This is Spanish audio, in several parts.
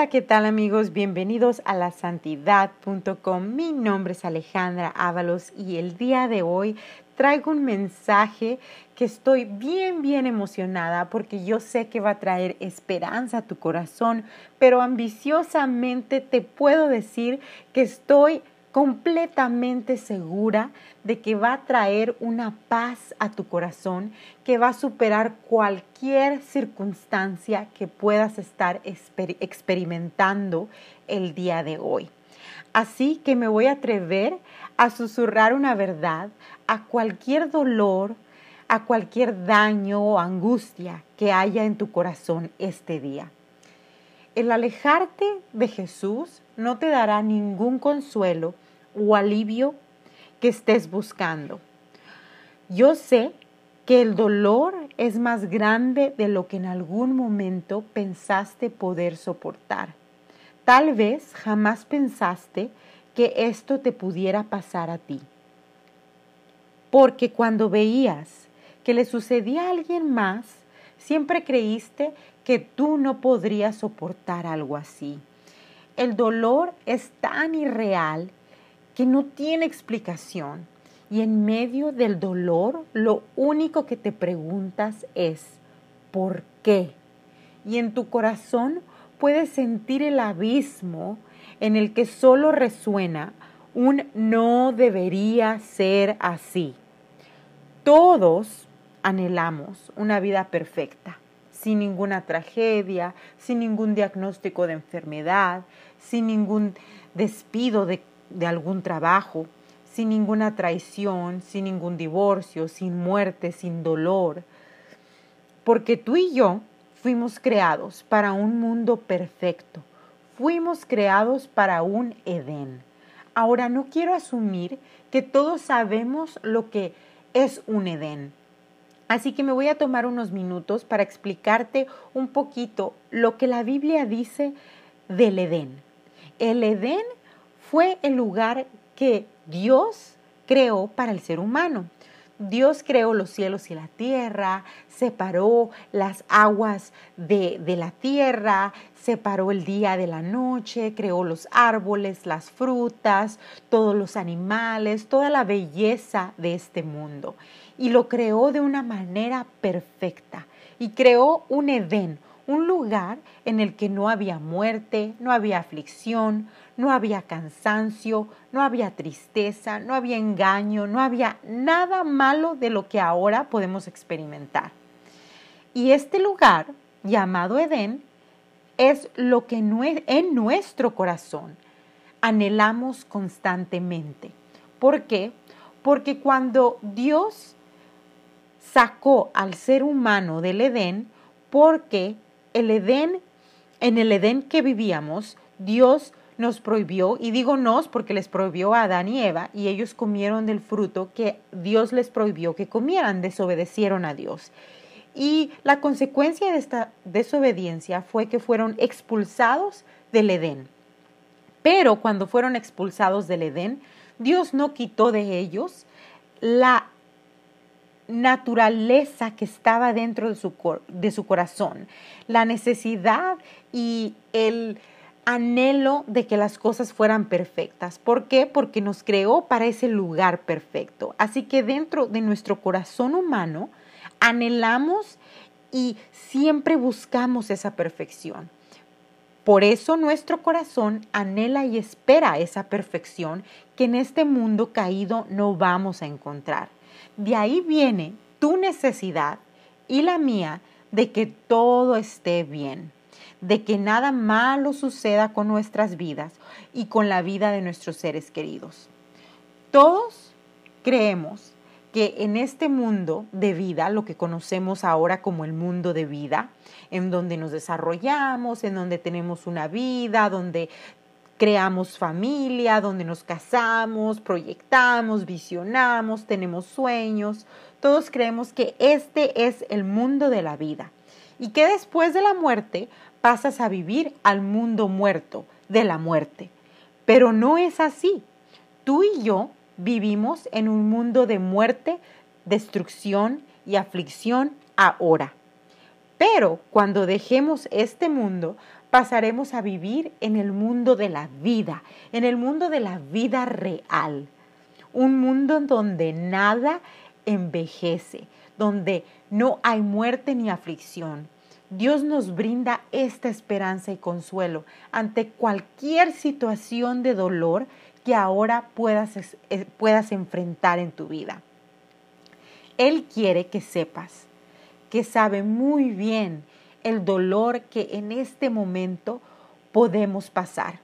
Hola, ¿qué tal amigos? Bienvenidos a la santidad.com. Mi nombre es Alejandra Ábalos y el día de hoy traigo un mensaje que estoy bien, bien emocionada porque yo sé que va a traer esperanza a tu corazón, pero ambiciosamente te puedo decir que estoy completamente segura de que va a traer una paz a tu corazón, que va a superar cualquier circunstancia que puedas estar experimentando el día de hoy. Así que me voy a atrever a susurrar una verdad a cualquier dolor, a cualquier daño o angustia que haya en tu corazón este día. El alejarte de Jesús no te dará ningún consuelo o alivio que estés buscando. Yo sé que el dolor es más grande de lo que en algún momento pensaste poder soportar. Tal vez jamás pensaste que esto te pudiera pasar a ti. Porque cuando veías que le sucedía a alguien más, siempre creíste que tú no podrías soportar algo así. El dolor es tan irreal que no tiene explicación. Y en medio del dolor, lo único que te preguntas es, ¿por qué? Y en tu corazón puedes sentir el abismo en el que solo resuena un no debería ser así. Todos anhelamos una vida perfecta, sin ninguna tragedia, sin ningún diagnóstico de enfermedad, sin ningún despido de de algún trabajo, sin ninguna traición, sin ningún divorcio, sin muerte, sin dolor. Porque tú y yo fuimos creados para un mundo perfecto. Fuimos creados para un Edén. Ahora no quiero asumir que todos sabemos lo que es un Edén. Así que me voy a tomar unos minutos para explicarte un poquito lo que la Biblia dice del Edén. El Edén fue el lugar que Dios creó para el ser humano. Dios creó los cielos y la tierra, separó las aguas de, de, la tierra, separó el día de la noche, creó los árboles, las frutas, todos los animales, toda la belleza de este mundo. Y lo creó de una manera perfecta. Y creó un Edén, un lugar en el que no había muerte, no había aflicción, no había cansancio, no había tristeza, no había engaño, no había nada malo de lo que ahora podemos experimentar. Y este lugar, llamado Edén, es lo que en nuestro corazón anhelamos constantemente. ¿Por qué? Porque cuando Dios sacó al ser humano del Edén, porque el Edén, en el Edén que vivíamos, Dios nos prohibió, y digo nos porque les prohibió a Adán y Eva, y ellos comieron del fruto que Dios les prohibió que comieran, desobedecieron a Dios. Y la consecuencia de esta desobediencia fue que fueron expulsados del Edén. Pero cuando fueron expulsados del Edén, Dios no quitó de ellos la naturaleza que estaba dentro de su, de su corazón, la necesidad y el anhelo de que las cosas fueran perfectas. ¿Por qué? Porque nos creó para ese lugar perfecto. Así que dentro de nuestro corazón humano anhelamos y siempre buscamos esa perfección. Por eso nuestro corazón anhela y espera esa perfección que en este mundo caído no vamos a encontrar. De ahí viene tu necesidad y la mía de que todo esté bien, de que nada malo suceda con nuestras vidas y con la vida de nuestros seres queridos. Todos creemos que en este mundo de vida, lo que conocemos ahora como el mundo de vida, en donde nos desarrollamos, en donde tenemos una vida, donde creamos familia, donde nos casamos, proyectamos, visionamos, tenemos sueños. Todos creemos que este es el mundo de la vida y que después de la muerte pasas a vivir al mundo muerto, de la muerte. Pero no es así. Tú y yo vivimos en un mundo de muerte, destrucción y aflicción ahora. Pero cuando dejemos este mundo, pasaremos a vivir en el mundo de la vida, en el mundo de la vida real. Un mundo en donde nada envejece, donde no hay muerte ni aflicción. Dios nos brinda esta esperanza y consuelo ante cualquier situación de dolor que ahora puedas, eh, puedas enfrentar en tu vida. Él quiere que sepas que sabe muy bien el dolor que en este momento podemos pasar.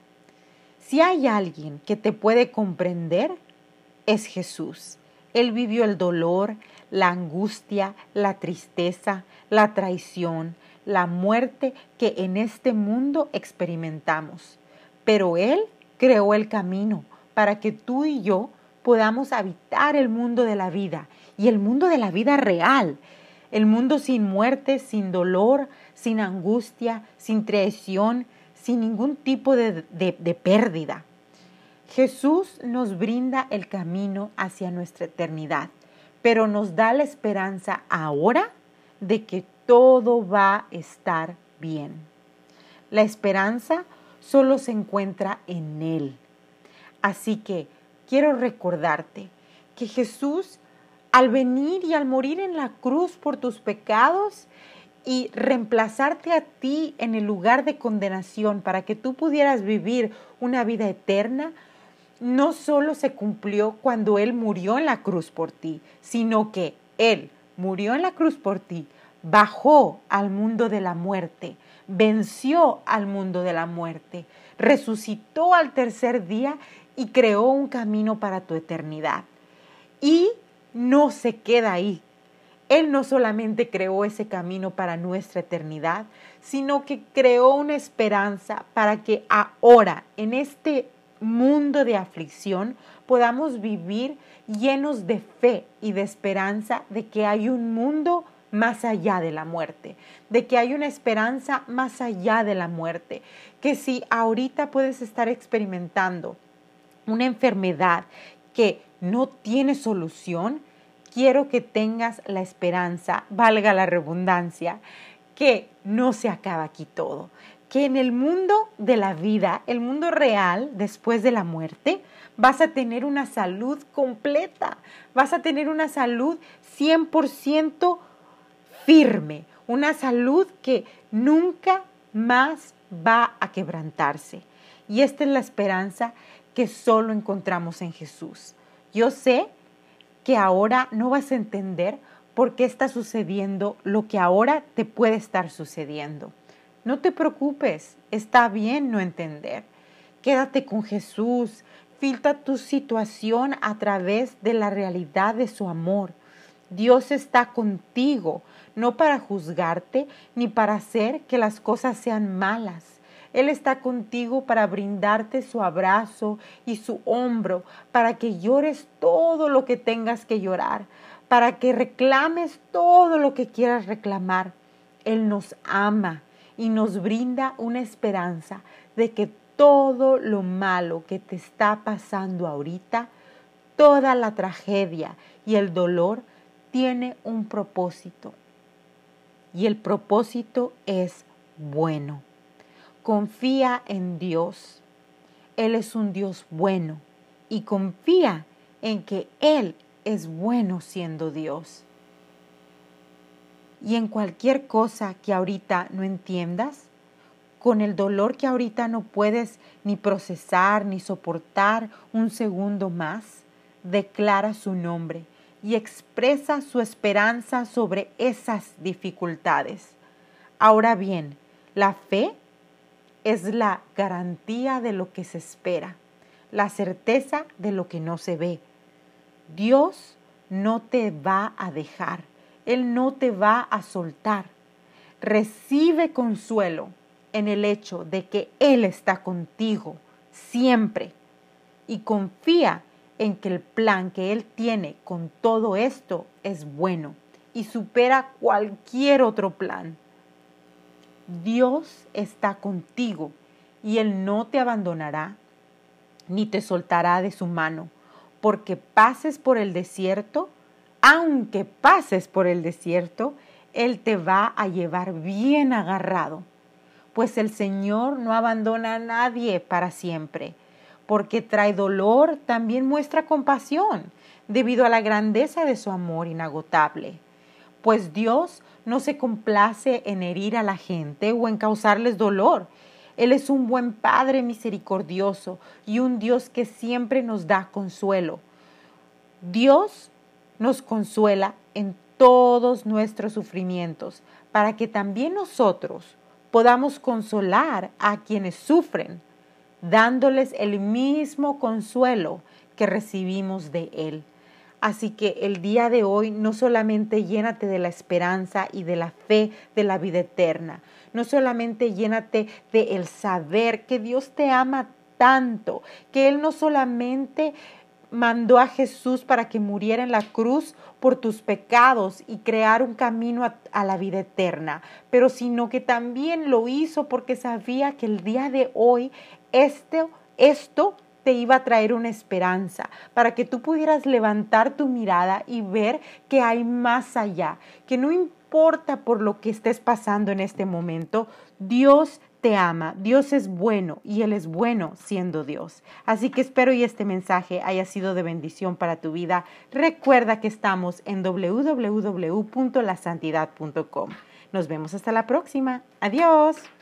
Si hay alguien que te puede comprender, es Jesús. Él vivió el dolor, la angustia, la tristeza, la traición, la muerte que en este mundo experimentamos. Pero Él creó el camino para que tú y yo podamos habitar el mundo de la vida y el mundo de la vida real, el mundo sin muerte, sin dolor, sin angustia, sin traición, sin ningún tipo de, pérdida. Jesús nos brinda el camino hacia nuestra eternidad, pero nos da la esperanza ahora de que todo va a estar bien. La esperanza solo se encuentra en Él. Así que quiero recordarte que Jesús al venir y al morir en la cruz por tus pecados y reemplazarte a ti en el lugar de condenación para que tú pudieras vivir una vida eterna, no solo se cumplió cuando Él murió en la cruz por ti, sino que Él murió en la cruz por ti, bajó al mundo de la muerte, venció al mundo de la muerte, resucitó al tercer día y creó un camino para tu eternidad. Y no se queda ahí. Él no solamente creó ese camino para nuestra eternidad, sino que creó una esperanza para que ahora, en este mundo de aflicción, podamos vivir llenos de fe y de esperanza de que hay un mundo más allá de la muerte, de que hay una esperanza más allá de la muerte, que si ahorita puedes estar experimentando una enfermedad que no tiene solución, quiero que tengas la esperanza, valga la redundancia, que no se acaba aquí todo, que en el mundo de la vida, el mundo real, después de la muerte, vas a tener una salud completa, vas a tener una salud 100% firme, una salud que nunca más va a quebrantarse. Y esta es la esperanza que solo encontramos en Jesús. Yo sé que ahora no vas a entender por qué está sucediendo lo que ahora te puede estar sucediendo. No te preocupes, está bien no entender. Quédate con Jesús, filtra tu situación a través de la realidad de su amor. Dios está contigo, no para juzgarte ni para hacer que las cosas sean malas él está contigo para brindarte su abrazo y su hombro, para que llores todo lo que tengas que llorar, para que reclames todo lo que quieras reclamar. Él nos ama y nos brinda una esperanza de que todo lo malo que te está pasando ahorita, toda la tragedia y el dolor tiene un propósito. Y el propósito es bueno. Confía en Dios. Él es un Dios bueno y confía en que Él es bueno siendo Dios. Y en cualquier cosa que ahorita no entiendas, con el dolor que ahorita no puedes ni procesar ni soportar un segundo más, declara su nombre y expresa su esperanza sobre esas dificultades. Ahora bien, la fe es la garantía de lo que se espera, la certeza de lo que no se ve. Dios no te va a dejar, Él no te va a soltar. Recibe consuelo en el hecho de que Él está contigo siempre y confía en que el plan que Él tiene con todo esto es bueno y supera cualquier otro plan. Dios está contigo y Él no te abandonará ni te soltará de su mano, porque pases por el desierto, aunque pases por el desierto, Él te va a llevar bien agarrado, pues el Señor no abandona a nadie para siempre. Porque trae dolor, también muestra compasión, debido a la grandeza de su amor inagotable. Pues Dios no se complace en herir a la gente o en causarles dolor. Él es un buen Padre misericordioso y un Dios que siempre nos da consuelo. Dios nos consuela en todos nuestros sufrimientos para que también nosotros podamos consolar a quienes sufren, dándoles el mismo consuelo que recibimos de Él. Así que el día de hoy no solamente llénate de la esperanza y de la fe de la vida eterna, no solamente llénate de el saber que Dios te ama tanto, que Él no solamente mandó a Jesús para que muriera en la cruz por tus pecados y crear un camino a, la vida eterna, pero sino que también lo hizo porque sabía que el día de hoy esto, esto te iba a traer una esperanza, para que tú pudieras levantar tu mirada y ver que hay más allá, que no importa por lo que estés pasando en este momento, Dios te ama, Dios es bueno y Él es bueno siendo Dios. Así que espero y este mensaje haya sido de bendición para tu vida. Recuerda que estamos en www.lasantidad.com. Nos vemos hasta la próxima. Adiós.